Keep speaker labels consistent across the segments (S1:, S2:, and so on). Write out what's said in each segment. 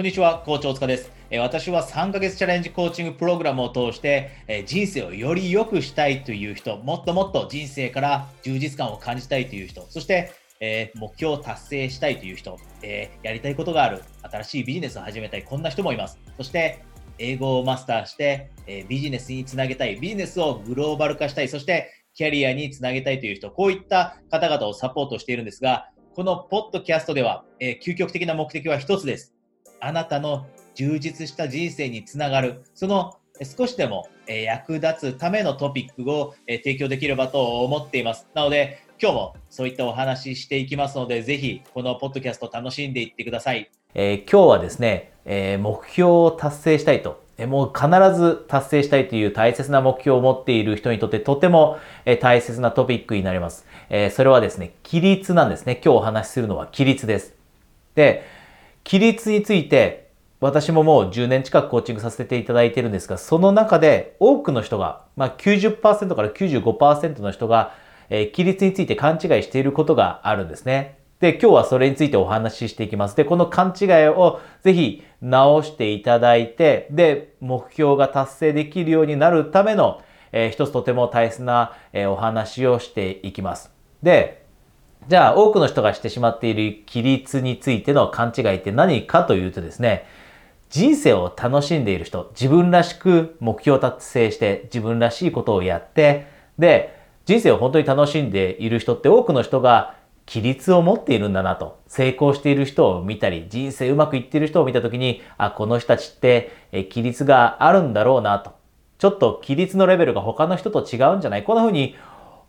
S1: こんにちは、コーチ大塚です。私は3ヶ月チャレンジコーチングプログラムを通して人生をより良くしたいという人、もっともっと人生から充実感を感じたいという人、そしてえ目標を達成したいという人、えやりたいことがある、新しいビジネスを始めたい、こんな人もいます。そして、英語をマスターして、えビジネスにつなげたい、ビジネスをグローバル化したい、そしてキャリアにつなげたいという人、こういった方々をサポートしているんですが、このポッドキャストでは、え究極的な目的は一つです。あなたの充実した人生につながる、その少しでも役立つためのトピックを提供できればと思っています。なので、今日もそういったお話ししていきますので、ぜひこのポッドキャスト楽しんでいってください。
S2: えー、今日はですね、えー、目標を達成したいと、えー、もう必ず達成したいという大切な目標を持っている人にとってとても、え大切なトピックになります。えそれはですね、規律なんですね。今日お話しするのは規律です。で、規律について私ももう10年近くコーチングさせていただいてるんですが、その中で多くの人が、まあ90%から95%の人が、えー、規律について勘違いしていることがあるんですね。で、今日はそれについてお話ししていきます。で、この勘違いをぜひ直していただいて、で、目標が達成できるようになるための、えー、一つとても大切な、えー、お話をしていきます。で、じゃあ、多くの人がしてしまっている規律についての勘違いって何かというとですね、人生を楽しんでいる人、自分らしく目標を達成して、自分らしいことをやって、で、人生を本当に楽しんでいる人って多くの人が規律を持っているんだなと、成功している人を見たり、人生うまくいっている人を見たときに、あ、この人たちって規律があるんだろうなと。ちょっと規律のレベルが他の人と違うんじゃない？こんな風に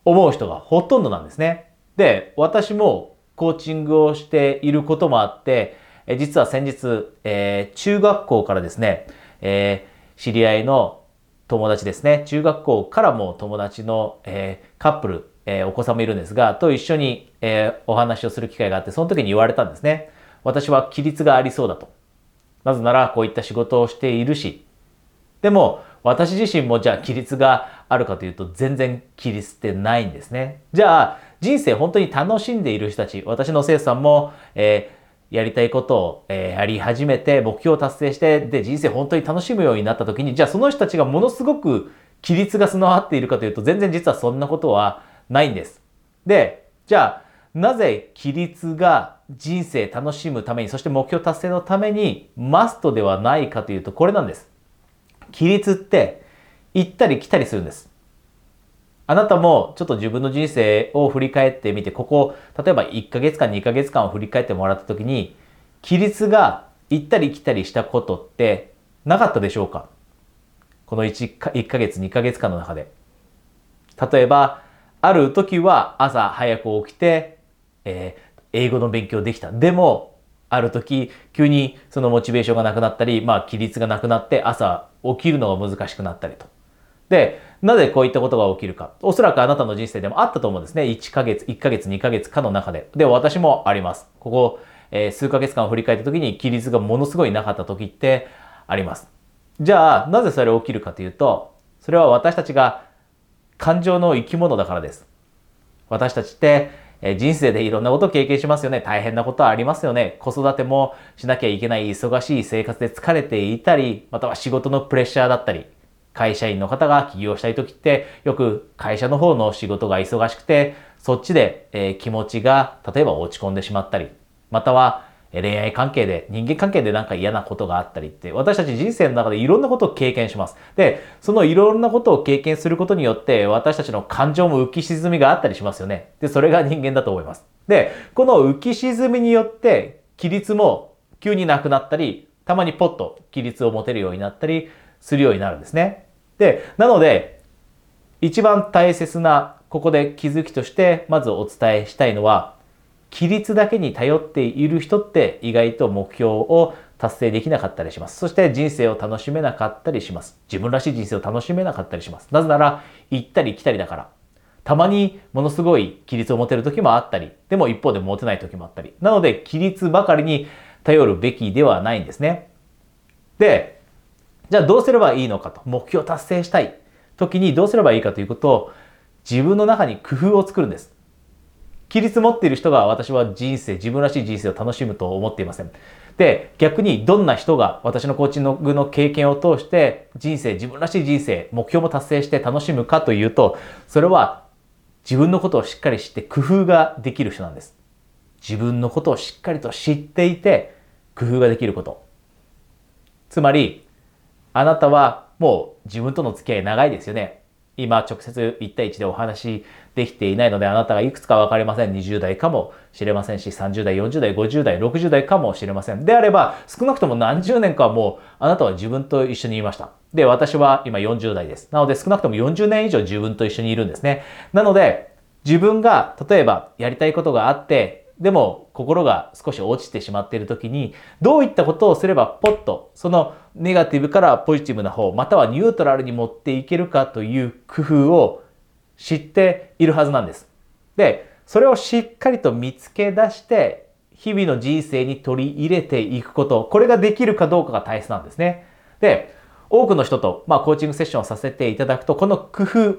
S2: 思う人がほとんどなんですね。で、私もコーチングをしていることもあって、え実は先日、えー、中学校からですね、えー、知り合いの友達ですね、中学校からも友達の、えー、カップル、えお子さんもいるんですが、と一緒に、えお話をする機会があって、その時に言われたんですね。私は規律がありそうだと。なぜならこういった仕事をしているし、でも私自身もじゃあ規律があるかというと全然規律ってないんですね。じゃあ人生本当に楽しんでいる人たち、私の生徒さんも、えー、やりたいことを、えー、やり始めて、目標を達成して、で、人生本当に楽しむようになった時に、じゃあその人たちがものすごく規律が備わっているかというと、全然実はそんなことはないんです。で、じゃあ、なぜ規律が人生楽しむために、そして目標達成のためにマストではないかというと、これなんです。規律って行ったり来たりするんです。あなたもちょっと自分の人生を振り返ってみて、ここ、例えば1ヶ月間、2ヶ月間を振り返ってもらった時に、規律が行ったり来たりしたことってなかったでしょうか？この 1, 1ヶ月、2ヶ月間の中で。例えば、ある時は朝早く起きて、えー、英語の勉強できた。でも、ある時、急にそのモチベーションがなくなったり、まあ、規律がなくなって朝起きるのが難しくなったりと。で、なぜこういったことが起きるか。おそらくあなたの人生でもあったと思うんですね。1ヶ月、1ヶ月、2ヶ月かの中で。で、私もあります。ここ、えー、数ヶ月間を振り返った時に規律がものすごいなかった時ってあります。じゃあ、なぜそれ起きるかというと、それは私たちが感情の生き物だからです。私たちって、え人生でいろんなことを経験しますよね。大変なことはありますよね。子育てもしなきゃいけない忙しい生活で疲れていたり、または仕事のプレッシャーだったり、会社員の方が起業したい時ってよく会社の方の仕事が忙しくてそっちで、え気持ちが例えば落ち込んでしまったりまたは恋愛関係で人間関係でなんか嫌なことがあったりって私たち人生の中でいろんなことを経験します。で、そのいろんなことを経験することによって私たちの感情も浮き沈みがあったりしますよね。で、それが人間だと思います。で、この浮き沈みによって規律も急になくなったりたまにポッと規律を持てるようになったりするようになるんですね。で、なので、一番大切な、ここで気づきとして、まずお伝えしたいのは、規律だけに頼っている人って意外と目標を達成できなかったりします。そして人生を楽しめなかったりします。自分らしい人生を楽しめなかったりします。なぜなら、行ったり来たりだから。たまにものすごい規律を持てる時もあったり、でも一方で持てない時もあったり。なので、規律ばかりに頼るべきではないんですね。で、じゃあどうすればいいのかと、目標達成したい時にどうすればいいかということを自分の中に工夫を作るんです。規律持っている人が私は人生、自分らしい人生を楽しむと思っていません。で、逆にどんな人が私のコーチングの経験を通して人生、自分らしい人生、目標も達成して楽しむかというと、それは自分のことをしっかり知って工夫ができる人なんです。自分のことをしっかりと知っていて工夫ができること。つまり、あなたはもう自分との付き合い長いですよね。今直接1対1でお話できていないのであなたがいくつか分かりません。20代かもしれませんし、30代、40代、50代、60代かもしれません。であれば、少なくとも何十年かはもうあなたは自分と一緒にいました。で、私は今40代です。なので少なくとも40年以上自分と一緒にいるんですね。なので、自分が例えばやりたいことがあって、でも心が少し落ちてしまっている時にどういったことをすればポッとそのネガティブからポジティブな方またはニュートラルに持っていけるかという工夫を知っているはずなんです。で、それをしっかりと見つけ出して日々の人生に取り入れていくこと、これができるかどうかが大切なんですね。で、多くの人と、まあ、コーチングセッションをさせていただくと、この工夫、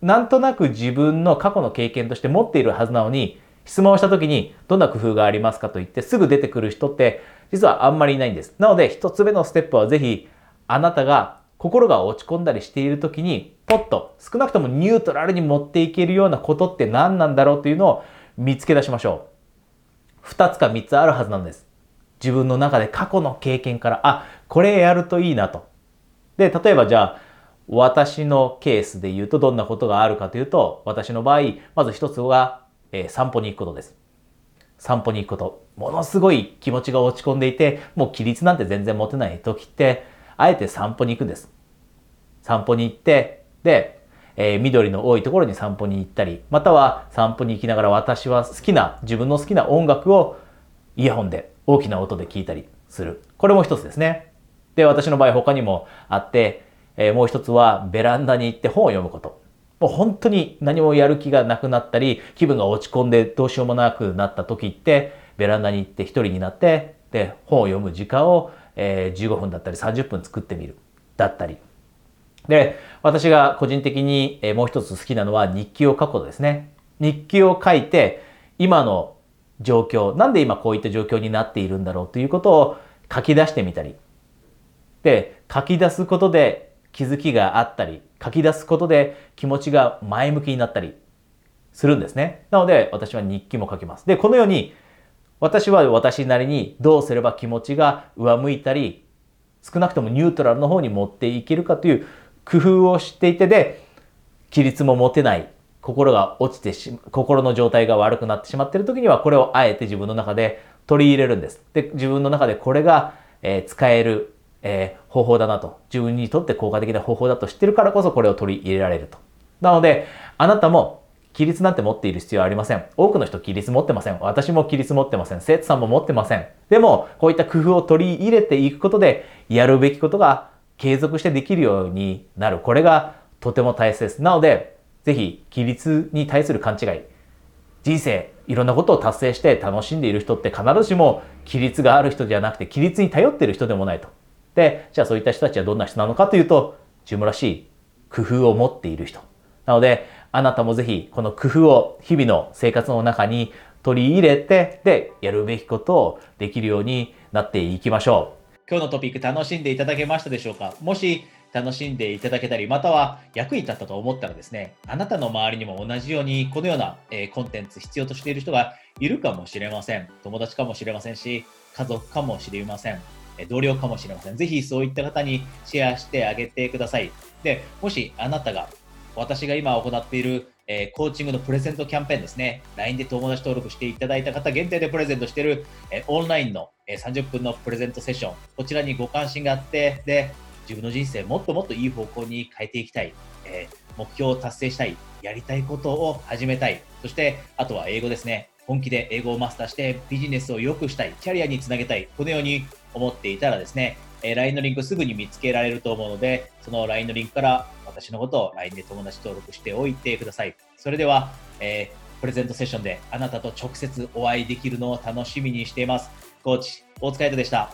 S2: なんとなく自分の過去の経験として持っているはずなのに、質問をした時にどんな工夫がありますかと言ってすぐ出てくる人って実はあんまりいないんです。なので一つ目のステップはぜひあなたが心が落ち込んだりしている時にポッと少なくともニュートラルに持っていけるようなことって何なんだろうというのを見つけ出しましょう。2つか3つあるはずなんです。自分の中で過去の経験からあこれやるといいなと。で例えばじゃあ私のケースで言うとどんなことがあるかというと私の場合まず一つはえー、散歩に行くことです。散歩に行くこと。ものすごい気持ちが落ち込んでいて、もう規律なんて全然持てない時って、あえて散歩に行くんです。散歩に行って、で、えー、緑の多いところに散歩に行ったり、または散歩に行きながら私は好きな、自分の好きな音楽をイヤホンで大きな音で聞いたりする。これも一つですね。で、私の場合他にもあって、えー、もう一つはベランダに行って本を読むこと。もう本当に何もやる気がなくなったり、気分が落ち込んでどうしようもなくなった時って、ベランダに行って一人になって、で、本を読む時間を、えー、15分だったり30分作ってみる。だったり。で、私が個人的に、えー、もう一つ好きなのは日記を書くことですね。日記を書いて、今の状況、なんで今こういった状況になっているんだろうということを書き出してみたり。で、書き出すことで気づきがあったり、書き出すことで気持ちが前向きになったりするんですね。なので私は日記も書きます。で、このように私は私なりにどうすれば気持ちが上向いたり少なくともニュートラルの方に持っていけるかという工夫をしていてで規律も持てない心が落ちてし心の状態が悪くなってしまっている時にはこれをあえて自分の中で取り入れるんです。で自分の中でこれが、えー、使えるえー、方法だなと。自分にとって効果的な方法だと知ってるからこそこれを取り入れられると。なので、あなたも規律なんて持っている必要はありません。多くの人規律持ってません。私も規律持ってません。生徒さんも持ってません。でも、こういった工夫を取り入れていくことで、やるべきことが継続してできるようになる。これがとても大切です。なので、ぜひ、規律に対する勘違い。人生、いろんなことを達成して楽しんでいる人って必ずしも規律がある人じゃなくて、規律に頼っている人でもないと。で、じゃあそういった人たちはどんな人なのかというと、自分らしい工夫を持っている人。なので、あなたもぜひこの工夫を日々の生活の中に取り入れて、で、やるべきことをできるようになっていきましょ
S1: う。今日のトピック楽しんでいただけましたでしょうか？もし楽しんでいただけたり、または役に立ったと思ったらですね、あなたの周りにも同じようにこのような、えコンテンツ必要としている人がいるかもしれません。友達かもしれませんし、家族かもしれません。同僚かもしれません。ぜひそういった方にシェアしてあげてください。で、もしあなたが私が今行っている、えー、コーチングのプレゼントキャンペーンですね。LINE で友達登録していただいた方限定でプレゼントしている、えー、オンラインの、えー、30分のプレゼントセッション。こちらにご関心があって、で、自分の人生もっともっといい方向に変えていきたい。え目標を達成したい。やりたいことを始めたい。そして、あとは英語ですね。本気で英語をマスターしてビジネスを良くしたい。キャリアにつなげたい。このように思っていたらですね、え LINE のリンクすぐに見つけられると思うので、その LINE のリンクから私のことを LINE で友達登録しておいてください。それでは、えー、プレゼントセッションであなたと直接お会いできるのを楽しみにしています。コーチ、大塚エイトでした。